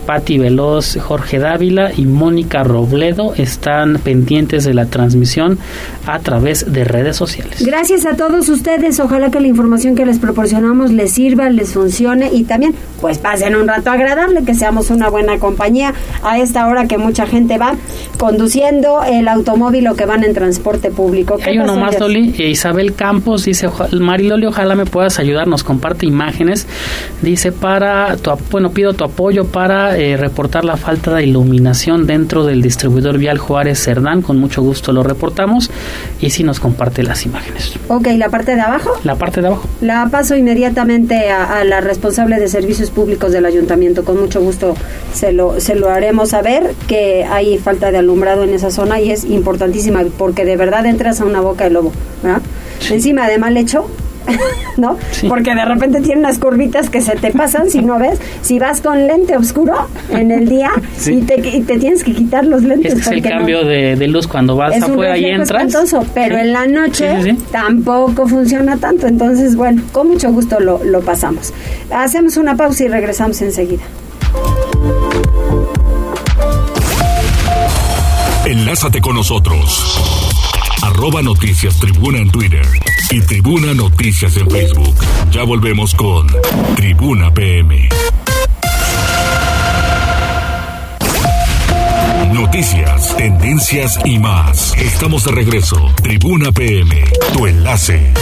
Patti Veloz, Jorge Dávila y Mónica Robledo están pendientes de la transmisión a través de redes sociales. Gracias a todos ustedes. Ojalá que la información que les proporcionamos les sirva, les funcione y también pues pasen un rato agradable, que seamos una buena compañía a esta hora que mucha gente va conduciendo el automóvil o que van en transporte público. Hay uno más, Loli. Isabel Campos dice, Mariloli, ojalá me puedas ayudar, nos comparte imágenes. Dice, para, tu, bueno, pido tu apoyo para eh, reportar la falta de iluminación dentro del distribuidor vial Juárez Cerdán. Con mucho gusto lo reportamos y si nos comparte las imágenes. Ok, ¿la parte de abajo? La parte de abajo. La paso inmediatamente a, a la responsable de servicios públicos del ayuntamiento. Con mucho gusto se lo, se lo haremos saber que hay falta de alumbrado en esa zona y es importantísima porque de verdad entras a una boca de lobo, ¿verdad? Encima de mal hecho, ¿no? Porque de repente tiene unas curvitas que se te pasan si no ves. Si vas con lente oscuro en el día y, te, te, tienes que quitar los lentes. Es, el cambio de, luz cuando vas afuera y entras. Espantoso, pero en la noche tampoco funciona tanto. Entonces, bueno, con mucho gusto lo, lo pasamos. Hacemos una pausa y regresamos enseguida. Enlázate con nosotros. Arroba Noticias Tribuna en Twitter y Tribuna Noticias en Facebook. Ya volvemos con Tribuna PM. Noticias, tendencias y más. Estamos de regreso. Tribuna PM, tu enlace.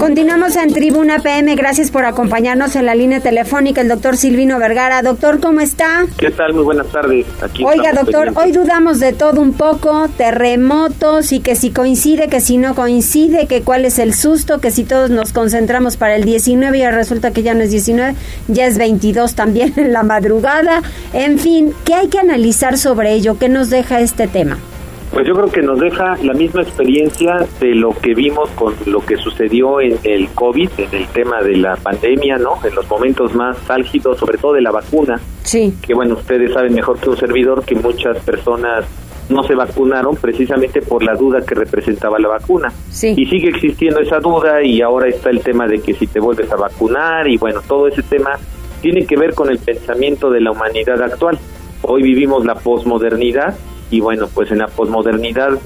Continuamos en Tribuna PM. Gracias por acompañarnos en la línea telefónica el doctor Silvino Vergara. Doctor, ¿cómo está? ¿Qué tal? Muy buenas tardes. Aquí Oiga, doctor, hoy dudamos de todo un poco, terremotos y que si coincide, que si no coincide, que cuál es el susto, que si todos nos concentramos para el 19 y resulta que ya no es 19, ya es 22 también en la madrugada. En fin, ¿qué hay que analizar sobre ello? ¿Qué nos deja este tema? Pues yo creo que nos deja la misma experiencia de lo que vimos con lo que sucedió en el COVID, en el tema de la pandemia, ¿no? En los momentos más álgidos, sobre todo de la vacuna. Sí. Que bueno, ustedes saben mejor que un servidor que muchas personas no se vacunaron precisamente por la duda que representaba la vacuna. Sí. Y sigue existiendo esa duda y ahora está el tema de que si te vuelves a vacunar y bueno, todo ese tema tiene que ver con el pensamiento de la humanidad actual. Hoy vivimos la posmodernidad y bueno, pues en la posmodernidad,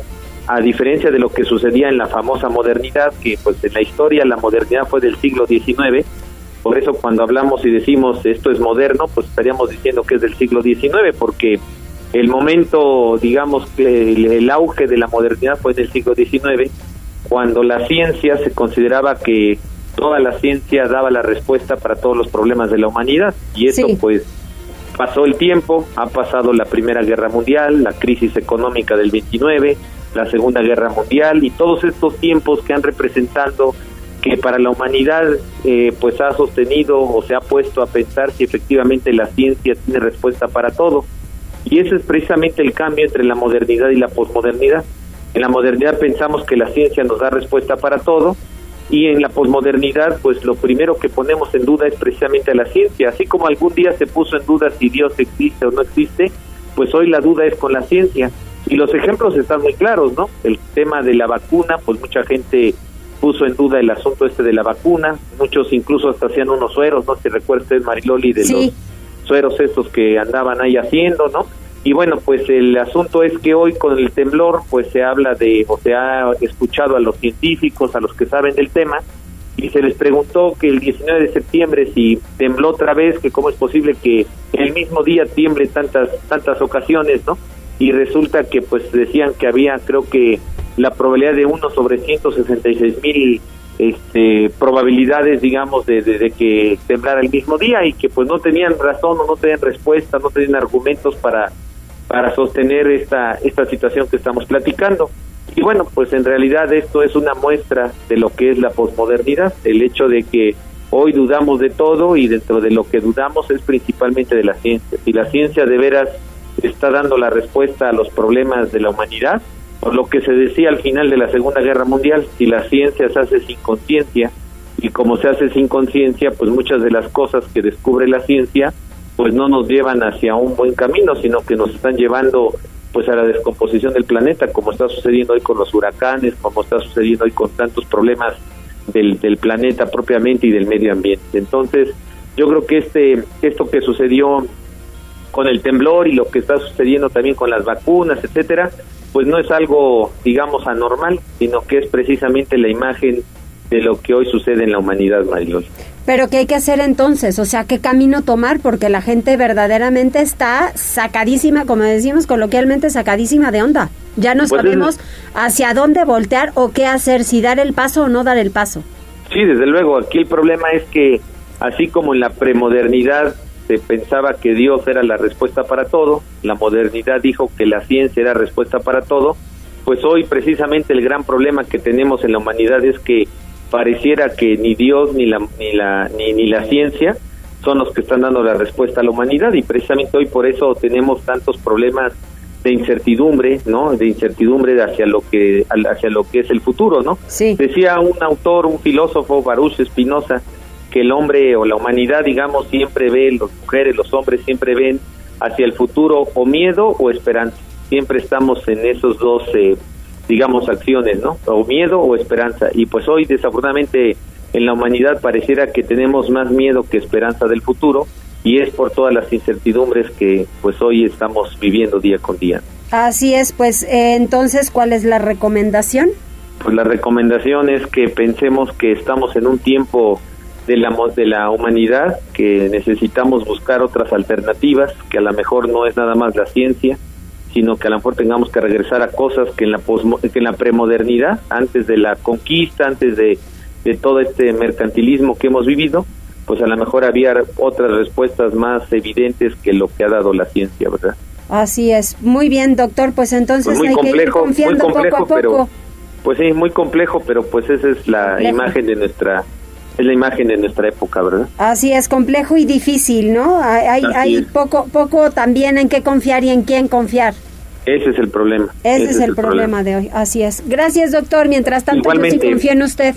a diferencia de lo que sucedía en la famosa modernidad, que pues en la historia la modernidad fue del siglo XIX, por eso cuando hablamos y decimos esto es moderno, pues estaríamos diciendo que es del siglo XIX, porque el momento, digamos, que el, auge de la modernidad fue en el siglo XIX, cuando la ciencia se consideraba que toda la ciencia daba la respuesta para todos los problemas de la humanidad, y eso pues Pasó el tiempo, ha pasado la Primera Guerra Mundial, la crisis económica del 29, la Segunda Guerra Mundial y todos estos tiempos que han representado que para la humanidad eh, pues ha sostenido o se ha puesto a pensar si efectivamente la ciencia tiene respuesta para todo. Y ese es precisamente el cambio entre la modernidad y la posmodernidad. En la modernidad pensamos que la ciencia nos da respuesta para todo y en la posmodernidad pues lo primero que ponemos en duda es precisamente la ciencia. Así como algún día se puso en duda si Dios existe o no existe pues hoy la duda es con la ciencia. Y los ejemplos están muy claros no el tema de la vacuna pues mucha gente puso en duda el asunto este de la vacuna. Muchos incluso hasta hacían unos sueros no si recuerdas Mariloli de los sueros estos que andaban ahí haciendo no y bueno, pues el asunto es que hoy con el temblor, pues se habla de, o se ha escuchado a los científicos, a los que saben del tema, y se les preguntó que el 19 de septiembre si tembló otra vez, que cómo es posible que el mismo día tiemble tantas tantas ocasiones, ¿no? Y resulta que pues decían que había, creo que la probabilidad de uno sobre 166 mil este, probabilidades, digamos, de, de, que temblara el mismo día y que pues no tenían razón o no tenían respuesta, no tenían argumentos para, para sostener esta, esta situación que estamos platicando. Y bueno, pues en realidad esto es una muestra de lo que es la posmodernidad, el hecho de que hoy dudamos de todo y dentro de lo que dudamos es principalmente de la ciencia. Si la ciencia de veras está dando la respuesta a los problemas de la humanidad, por lo que se decía al final de la Segunda Guerra Mundial, si la ciencia se hace sin conciencia, y como se hace sin conciencia, pues muchas de las cosas que descubre la ciencia, pues no nos llevan hacia un buen camino, sino que nos están llevando pues a la descomposición del planeta, como está sucediendo hoy con los huracanes, como está sucediendo hoy con tantos problemas del, del planeta propiamente y del medio ambiente. Entonces, yo creo que este esto que sucedió con el temblor y lo que está sucediendo también con las vacunas, etcétera, pues no es algo, digamos, anormal, sino que es precisamente la imagen de lo que hoy sucede en la humanidad, Marilol. Pero ¿qué hay que hacer entonces? O sea, ¿qué camino tomar? Porque la gente verdaderamente está sacadísima, como decimos coloquialmente, sacadísima de onda. Ya no pues sabemos hacia dónde voltear o qué hacer, si dar el paso o no dar el paso. Sí, desde luego. Aquí el problema es que, así como en la premodernidad se pensaba que Dios era la respuesta para todo, la modernidad dijo que la ciencia era respuesta para todo, pues hoy precisamente el gran problema que tenemos en la humanidad es que pareciera que ni Dios ni la ni la ni, ni la ciencia son los que están dando la respuesta a la humanidad y precisamente hoy por eso tenemos tantos problemas de incertidumbre, ¿no? De incertidumbre hacia lo que hacia lo que es el futuro, ¿no? Sí. Decía un autor, un filósofo, Baruch Spinoza, que el hombre o la humanidad, digamos, siempre ve, las mujeres, los hombres siempre ven hacia el futuro o miedo o esperanza. Siempre estamos en esos dos, eh, digamos, acciones, ¿no? O miedo o esperanza. Y pues hoy, desafortunadamente, en la humanidad pareciera que tenemos más miedo que esperanza del futuro y es por todas las incertidumbres que pues hoy estamos viviendo día con día. Así es, pues eh, entonces, ¿cuál es la recomendación? Pues la recomendación es que pensemos que estamos en un tiempo de la, de la humanidad, que necesitamos buscar otras alternativas, que a lo mejor no es nada más la ciencia, sino que a lo mejor tengamos que regresar a cosas que en la, que en la premodernidad, antes de la conquista, antes de, de todo este mercantilismo que hemos vivido, pues a lo mejor había otras respuestas más evidentes que lo que ha dado la ciencia, ¿verdad? Así es. Muy bien, doctor, pues entonces pues muy hay complejo, que ir confiando muy complejo, poco a poco. Pero, pues sí, muy complejo, pero pues esa es la imagen de nuestra es la imagen de nuestra época, ¿verdad? Así es, complejo y difícil, ¿no? Hay, hay poco, poco también en qué confiar y en quién confiar. Ese es el problema. Ese, es, el, problema, de hoy, así es. Gracias, doctor. Mientras tanto, yo sí confío en usted.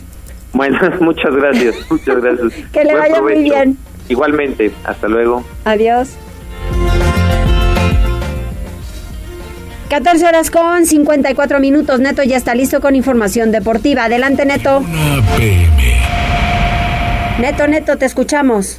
Bueno, muchas gracias, muchas gracias. que le vaya muy bien. Igualmente, hasta luego. Adiós. 14 horas con 54 minutos. Neto ya está listo con información deportiva. Adelante, Neto. Neto, Neto, te escuchamos.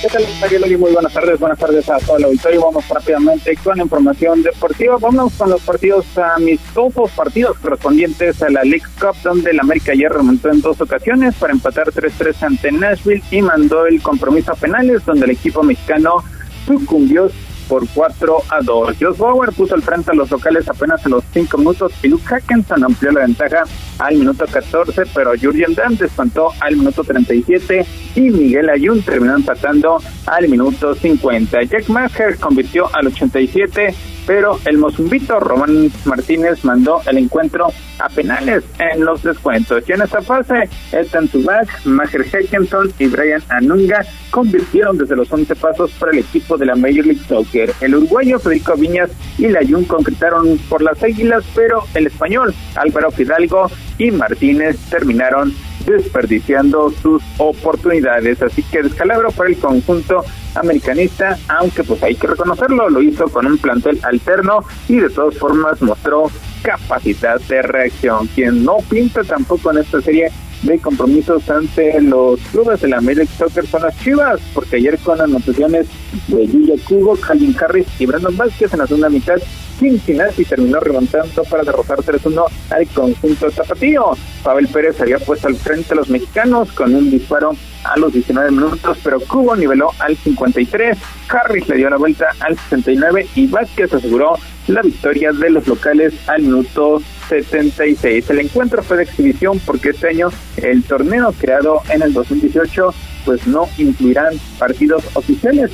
¿Qué tal, Muy buenas tardes, buenas tardes a todo el auditorio. Vamos rápidamente con información deportiva. Vamos con los partidos amistosos, partidos correspondientes a la League Cup, donde el América ayer remontó en dos ocasiones para empatar 3-3 ante Nashville y mandó el compromiso a penales, donde el equipo mexicano sucumbió por 4 a 2. Josh Bauer puso al frente a los locales apenas en los 5 minutos y Luke Hackenson amplió la ventaja al minuto 14, pero Jurgen Damm descontó al minuto 37 y Miguel Ayun terminó empatando al minuto 50. Jack Maher convirtió al 87 pero el mozumbito Román Martínez mandó el encuentro a penales en los descuentos. Y en esta fase, Ethan Subak, Maher Hackenson y Brian Anunga convirtieron desde los 11 pasos para el equipo de la Major League Soccer. El uruguayo Federico Viñas y la Jun concretaron por las águilas, pero el español Álvaro Fidalgo y Martínez terminaron desperdiciando sus oportunidades. Así que descalabro para el conjunto americanista, aunque pues hay que reconocerlo, lo hizo con un plantel alterno y de todas formas mostró capacidad de reacción. Quien no pinta tampoco en esta serie de compromisos ante los clubes la Major Soccer son las Chivas, porque ayer con anotaciones de Yuya Cubo, Calvin Harris y Brandon Vázquez en la segunda mitad, Cincinnati terminó remontando para derrotar 3-1 al conjunto tapatío. Pavel Pérez había puesto al frente a los mexicanos con un disparo a los 19 minutos, pero Cubo niveló al 53, Harris le dio la vuelta al 69 y Vázquez aseguró la victoria de los locales al minuto 76. El encuentro fue de exhibición porque este año el torneo creado en el 2018 pues no incluirán partidos oficiales.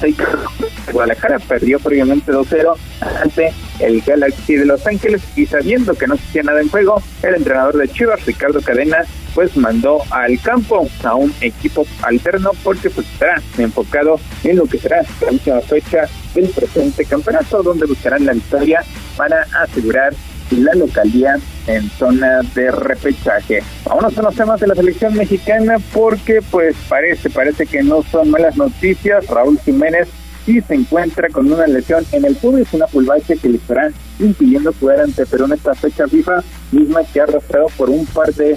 Guadalajara perdió previamente 2-0 ante el Galaxy de Los Ángeles y sabiendo que no existía nada en juego, el entrenador de Chivas, Ricardo Cadena, pues mandó al campo a un equipo alterno porque pues estará enfocado en lo que será la última fecha del presente campeonato donde buscarán la victoria para asegurar la localidad en zona de repechaje. Vámonos a los temas de la selección mexicana porque pues parece, parece que no son malas noticias. Raúl Jiménez sí se encuentra con una lesión en el pubis, una pulvache que le estará impidiendo jugar ante Perú en esta fecha FIFA, misma que ha arrastrado por un par de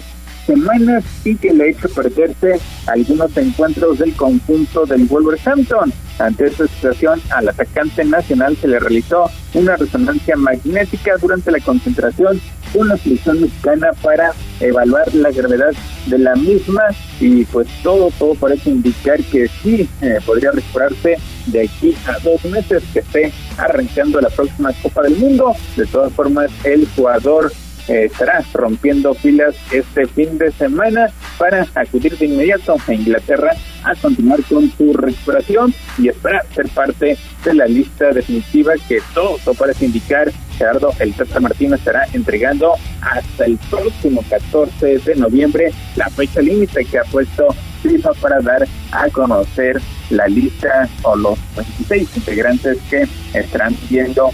semanas y que le ha hecho perderse algunos encuentros del conjunto del Wolverhampton. Ante esta situación, al atacante nacional se le realizó una resonancia magnética durante la concentración con la selección mexicana para evaluar la gravedad de la misma y pues todo, todo parece indicar que sí eh, podría recuperarse de aquí a dos meses que esté arrancando la próxima Copa del Mundo. De todas formas, el jugador eh, estará rompiendo filas este fin de semana para acudir de inmediato a Inglaterra a continuar con su recuperación y esperar ser parte de la lista definitiva que todo, parece indicar Gerardo El Tata Martínez estará entregando hasta el próximo 14 de noviembre la fecha límite que ha puesto FIFA para dar a conocer la lista o los 26 integrantes que estarán viendo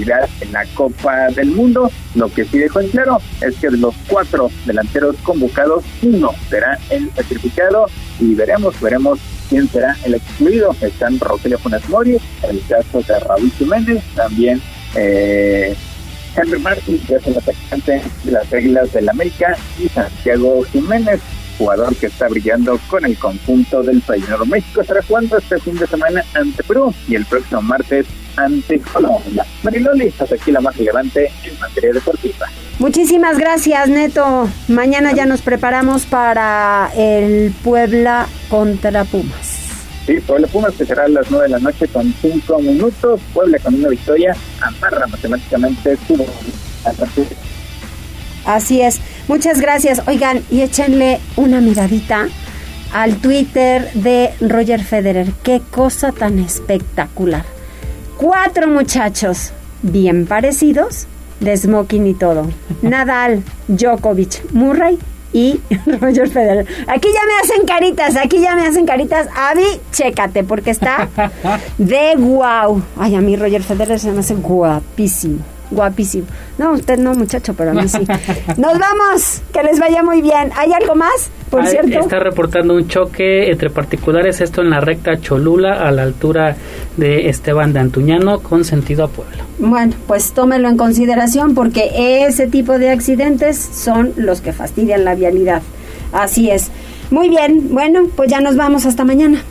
en la Copa del Mundo. Lo que sí dejó en claro es que de los cuatro delanteros convocados, uno será el sacrificado y veremos, veremos quién será el excluido. Están Rogelio Funes Mori, el caso de Raúl Jiménez, también eh, Henry Martin, que es el atacante de las reglas del América, y Santiago Jiménez, jugador que está brillando con el conjunto del país. México estará jugando este fin de semana ante Perú y el próximo martes ante Colombia. Mariloli, hasta aquí la más relevante en materia deportiva. Muchísimas gracias, Neto. Mañana ya nos preparamos para el Puebla contra Pumas. Sí, Puebla Pumas que será a las 9 de la noche con 5 minutos. Puebla con una victoria amarra matemáticamente su Así es. Muchas gracias. Oigan, y échenle una miradita al Twitter de Roger Federer. Qué cosa tan espectacular cuatro muchachos bien parecidos, de smoking y todo. Nadal, Djokovic, Murray y Roger Federer. Aquí ya me hacen caritas, aquí ya me hacen caritas. Avi, chécate, porque está de guau. Ay, a mí Roger Federer se me hace guapísimo guapísimo. No, usted no, muchacho, pero a mí sí. Nos vamos, que les vaya muy bien. ¿Hay algo más, por cierto? Está reportando un choque entre particulares, esto en la recta Cholula, a la altura de Esteban de Antuñano, con sentido a Puebla. Bueno, pues tómelo en consideración porque ese tipo de accidentes son los que fastidian la vialidad. Así es. Muy bien, bueno, pues ya nos vamos hasta mañana.